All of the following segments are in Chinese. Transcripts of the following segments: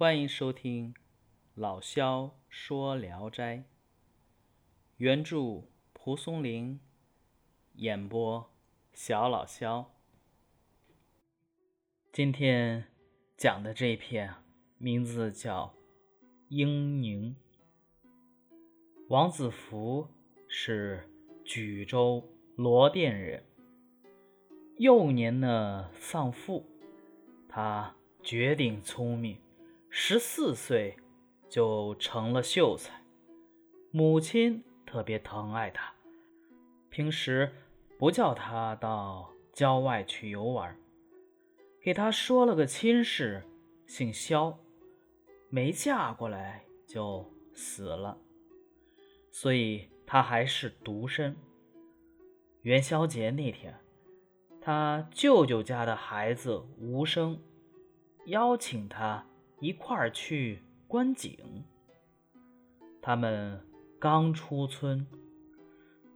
欢迎收听老萧说《聊斋》，原著蒲松龄，演播小老萧。今天讲的这篇名字叫《婴宁》。王子服是莒州罗店人，幼年呢丧父，他绝顶聪明。十四岁就成了秀才，母亲特别疼爱他，平时不叫他到郊外去游玩，给他说了个亲事，姓萧，没嫁过来就死了，所以他还是独身。元宵节那天，他舅舅家的孩子吴生邀请他。一块儿去观景。他们刚出村，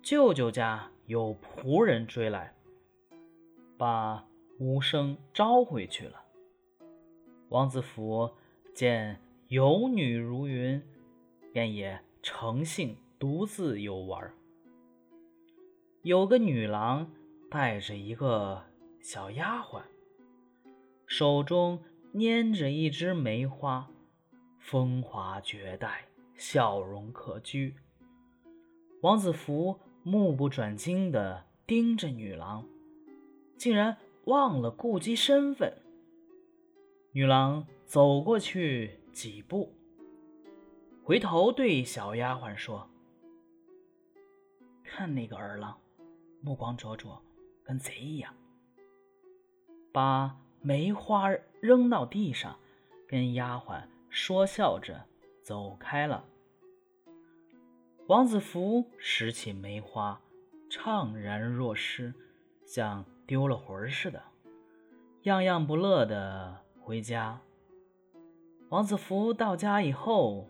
舅舅家有仆人追来，把吴生招回去了。王子服见有女如云，便也乘兴独自游玩。有个女郎带着一个小丫鬟，手中。拈着一枝梅花，风华绝代，笑容可掬。王子服目不转睛地盯着女郎，竟然忘了顾及身份。女郎走过去几步，回头对小丫鬟说：“看那个儿郎，目光灼灼，跟贼一样。”把。梅花扔到地上，跟丫鬟说笑着走开了。王子福拾起梅花，怅然若失，像丢了魂似的，样样不乐的回家。王子福到家以后，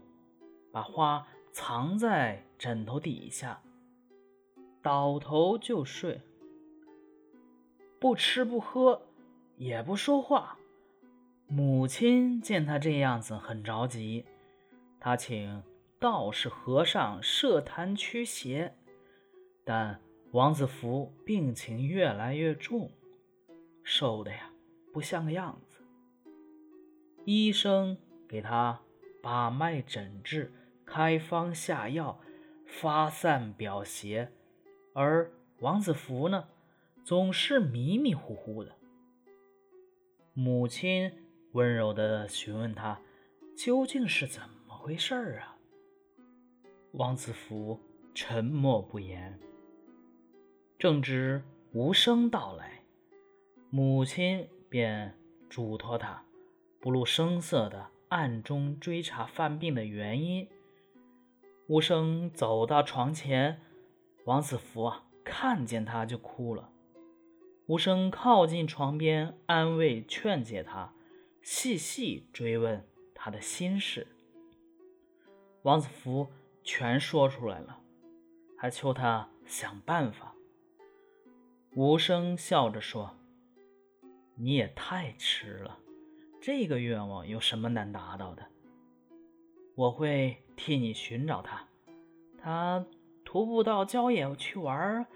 把花藏在枕头底下，倒头就睡，不吃不喝。也不说话。母亲见他这样子，很着急。他请道士和尚设坛驱邪，但王子福病情越来越重，瘦的呀不像个样子。医生给他把脉诊治，开方下药，发散表邪，而王子福呢，总是迷迷糊糊的。母亲温柔地询问他：“究竟是怎么回事儿啊？”王子福沉默不言。正值无声到来，母亲便嘱托他不露声色地暗中追查犯病的原因。无声走到床前，王子福啊，看见他就哭了。无声靠近床边，安慰劝解他，细细追问他的心事。王子福全说出来了，还求他想办法。无声笑着说：“你也太迟了，这个愿望有什么难达到的？我会替你寻找他。他徒步到郊野去玩，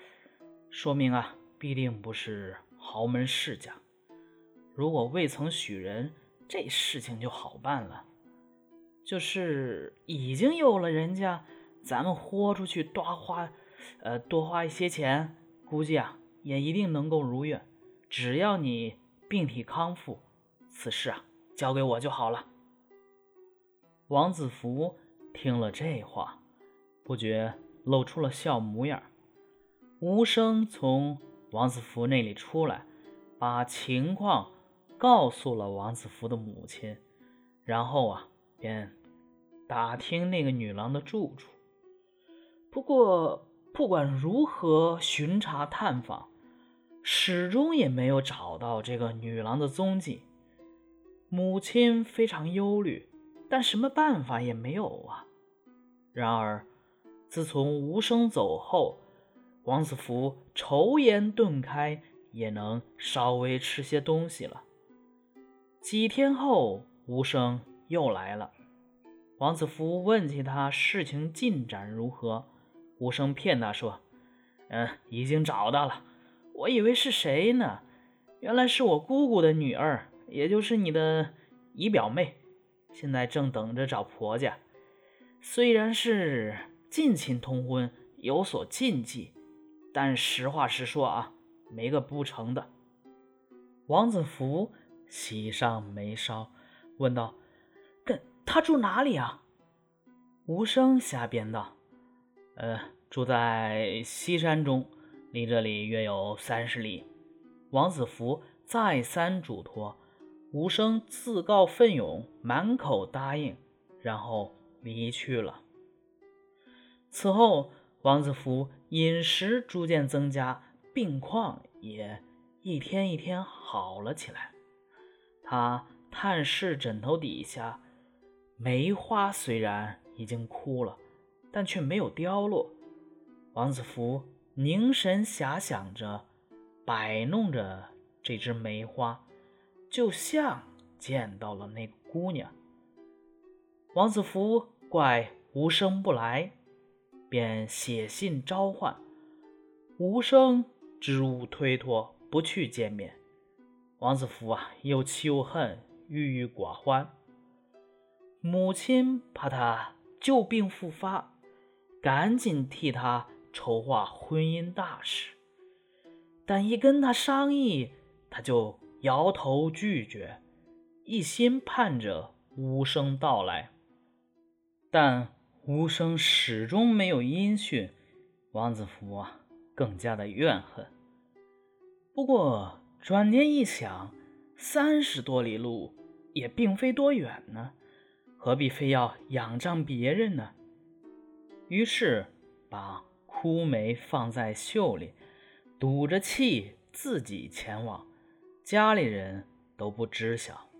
说明啊。”必定不是豪门世家。如果未曾许人，这事情就好办了。就是已经有了人家，咱们豁出去多花，呃，多花一些钱，估计啊，也一定能够如愿。只要你病体康复，此事啊，交给我就好了。王子服听了这话，不觉露出了笑模样，无声从。王子福那里出来，把情况告诉了王子福的母亲，然后啊，便打听那个女郎的住处。不过，不管如何巡查探访，始终也没有找到这个女郎的踪迹。母亲非常忧虑，但什么办法也没有啊。然而，自从无声走后，王子服愁颜顿开，也能稍微吃些东西了。几天后，无声又来了。王子服问起他事情进展如何，无声骗他说：“嗯，已经找到了。我以为是谁呢？原来是我姑姑的女儿，也就是你的姨表妹。现在正等着找婆家。虽然是近亲通婚，有所禁忌，但实话实说啊，没个不成的。”王子服喜上眉梢，问道：“跟他住哪里啊？”无声瞎编道：“呃，住在西山中，离这里约有三十里。”王子服再三嘱托，无声自告奋勇，满口答应，然后离去了。此后，王子服饮食逐渐增加，病况也。一天一天好了起来，他探视枕头底下，梅花虽然已经枯了，但却没有凋落。王子服凝神遐想着，摆弄着这只梅花，就像见到了那个姑娘。王子服怪无声不来，便写信召唤无声，支吾推脱。不去见面，王子服啊，又气又恨，郁郁寡欢。母亲怕他旧病复发，赶紧替他筹划婚姻大事，但一跟他商议，他就摇头拒绝，一心盼着无声到来。但无声始终没有音讯，王子服啊，更加的怨恨。不过转念一想，三十多里路也并非多远呢，何必非要仰仗别人呢？于是把枯梅放在袖里，赌着气自己前往，家里人都不知晓。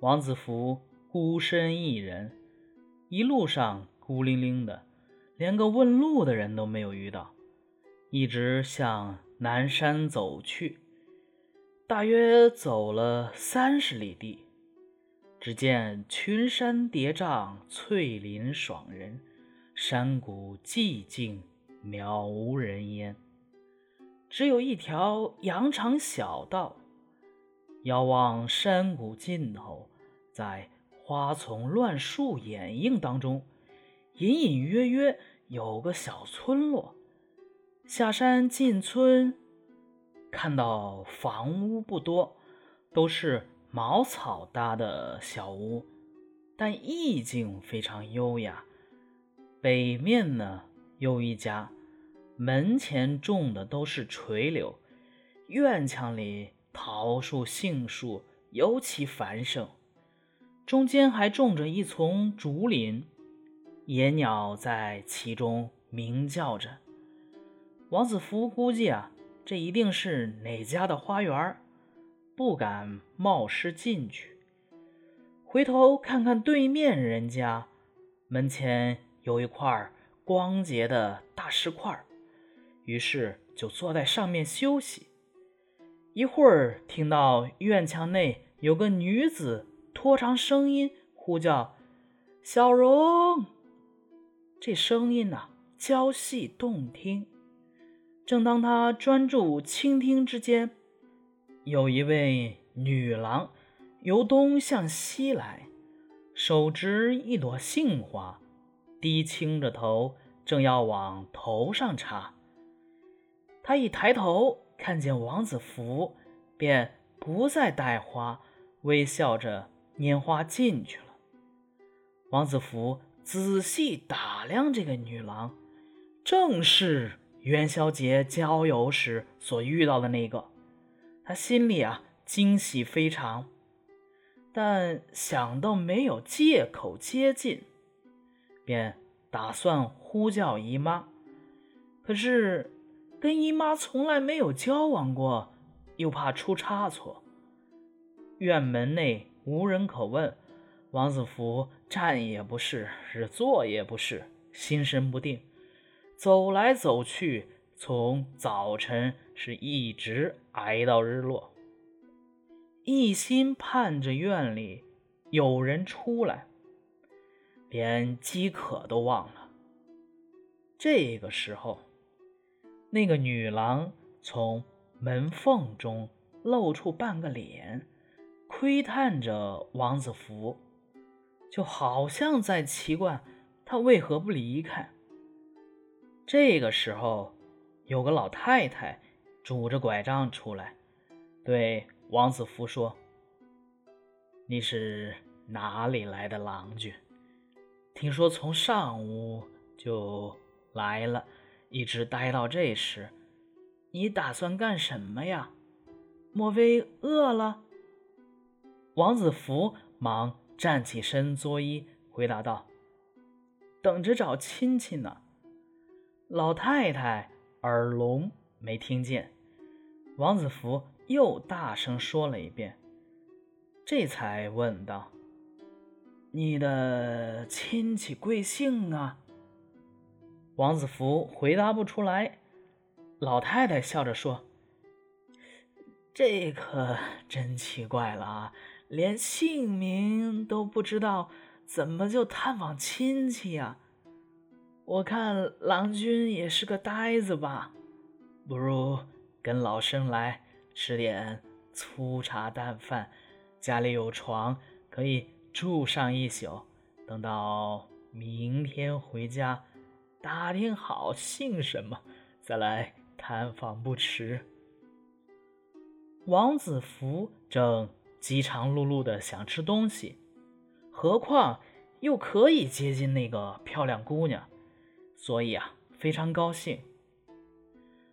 王子服孤身一人，一路上孤零零的，连个问路的人都没有遇到，一直向。南山走去，大约走了三十里地，只见群山叠嶂，翠林爽人，山谷寂静，渺无人烟。只有一条羊肠小道，遥望山谷尽头，在花丛乱树掩映当中，隐隐约约有个小村落。下山进村，看到房屋不多，都是茅草搭的小屋，但意境非常优雅。北面呢有一家，门前种的都是垂柳，院墙里桃树、杏树尤其繁盛，中间还种着一丛竹林，野鸟在其中鸣叫着。王子福估计啊，这一定是哪家的花园，不敢冒失进去。回头看看对面人家，门前有一块光洁的大石块，于是就坐在上面休息。一会儿，听到院墙内有个女子拖长声音呼叫：“小荣。”这声音呐，娇细动听。正当他专注倾听之间，有一位女郎由东向西来，手执一朵杏花，低倾着头，正要往头上插。他一抬头看见王子服，便不再戴花，微笑着拈花进去了。王子服仔细打量这个女郎，正是。元宵节郊游时所遇到的那个，他心里啊惊喜非常，但想到没有借口接近，便打算呼叫姨妈。可是跟姨妈从来没有交往过，又怕出差错。院门内无人可问，王子服站也不是，是坐也不是，心神不定。走来走去，从早晨是一直挨到日落，一心盼着院里有人出来，连饥渴都忘了。这个时候，那个女郎从门缝中露出半个脸，窥探着王子服，就好像在奇怪他为何不离开。这个时候，有个老太太拄着拐杖出来，对王子服说：“你是哪里来的郎君？听说从上午就……”来了，一直待到这时，你打算干什么呀？莫非饿了？王子福忙站起身作揖，回答道：“等着找亲戚呢。”老太太耳聋没听见，王子福又大声说了一遍，这才问道：“你的亲戚贵姓啊？”王子福回答不出来，老太太笑着说：“这可真奇怪了啊，连姓名都不知道，怎么就探访亲戚呀？我看郎君也是个呆子吧，不如跟老生来吃点粗茶淡饭，家里有床可以住上一宿，等到明天回家。”打听好姓什么，再来探访不迟。王子服正饥肠辘辘的想吃东西，何况又可以接近那个漂亮姑娘，所以啊，非常高兴。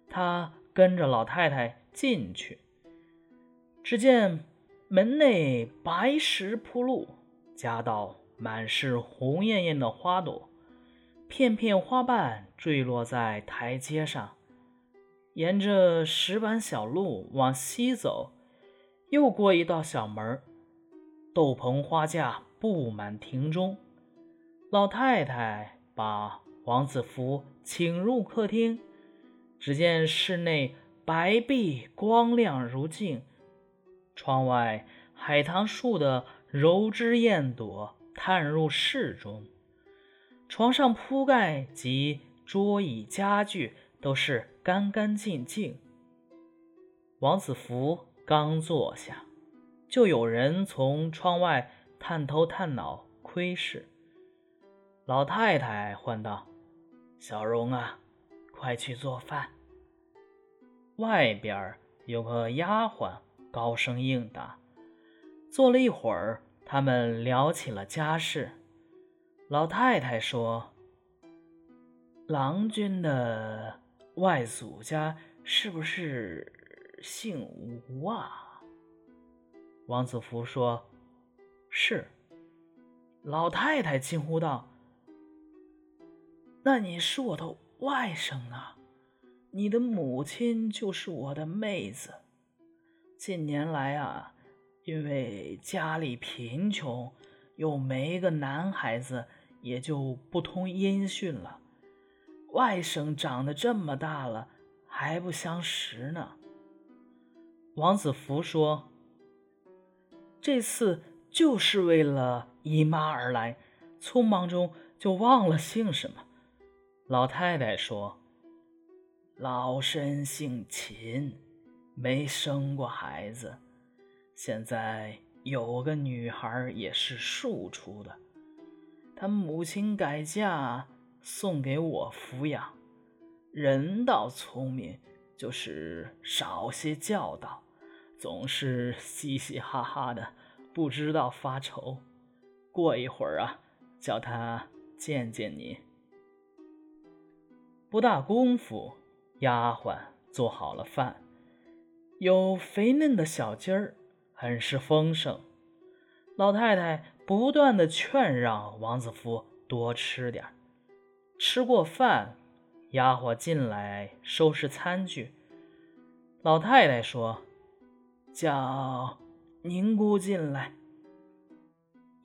他跟着老太太进去，只见门内白石铺路，夹道满是红艳艳的花朵。片片花瓣坠落在台阶上，沿着石板小路往西走，又过一道小门，斗篷花架布满庭中。老太太把王子福请入客厅，只见室内白壁光亮如镜，窗外海棠树的柔枝艳朵探入室中。床上铺盖及桌椅家具都是干干净净。王子福刚坐下，就有人从窗外探头探脑窥视。老太太唤道：“小荣啊，快去做饭。”外边有个丫鬟高声应答。坐了一会儿，他们聊起了家事。老太太说：“郎君的外祖家是不是姓吴啊？”王子福说：“是。”老太太惊呼道：“那你是我的外甥啊！你的母亲就是我的妹子。近年来啊，因为家里贫穷。”又没个男孩子，也就不通音讯了。外甥长得这么大了，还不相识呢。王子福说：“这次就是为了姨妈而来，匆忙中就忘了姓什么。”老太太说：“老身姓秦，没生过孩子，现在。”有个女孩也是庶出的，她母亲改嫁送给我抚养，人倒聪明，就是少些教导，总是嘻嘻哈哈的，不知道发愁。过一会儿啊，叫他见见你。不大功夫，丫鬟做好了饭，有肥嫩的小鸡儿。很是丰盛，老太太不断的劝让王子服多吃点吃过饭，丫鬟进来收拾餐具。老太太说：“叫宁姑进来。”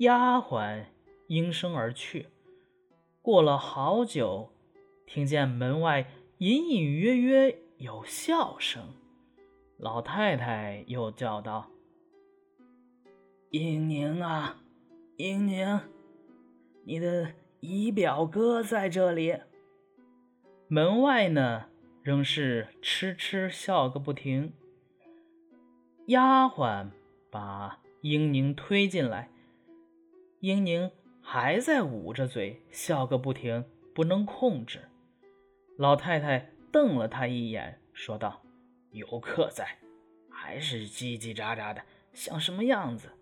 丫鬟应声而去。过了好久，听见门外隐隐约约有笑声，老太太又叫道。英宁啊，英宁，你的姨表哥在这里。”门外呢，仍是痴痴笑个不停。丫鬟把英宁推进来，英宁还在捂着嘴笑个不停，不能控制。老太太瞪了他一眼，说道：“有客在，还是叽叽喳喳的，像什么样子？”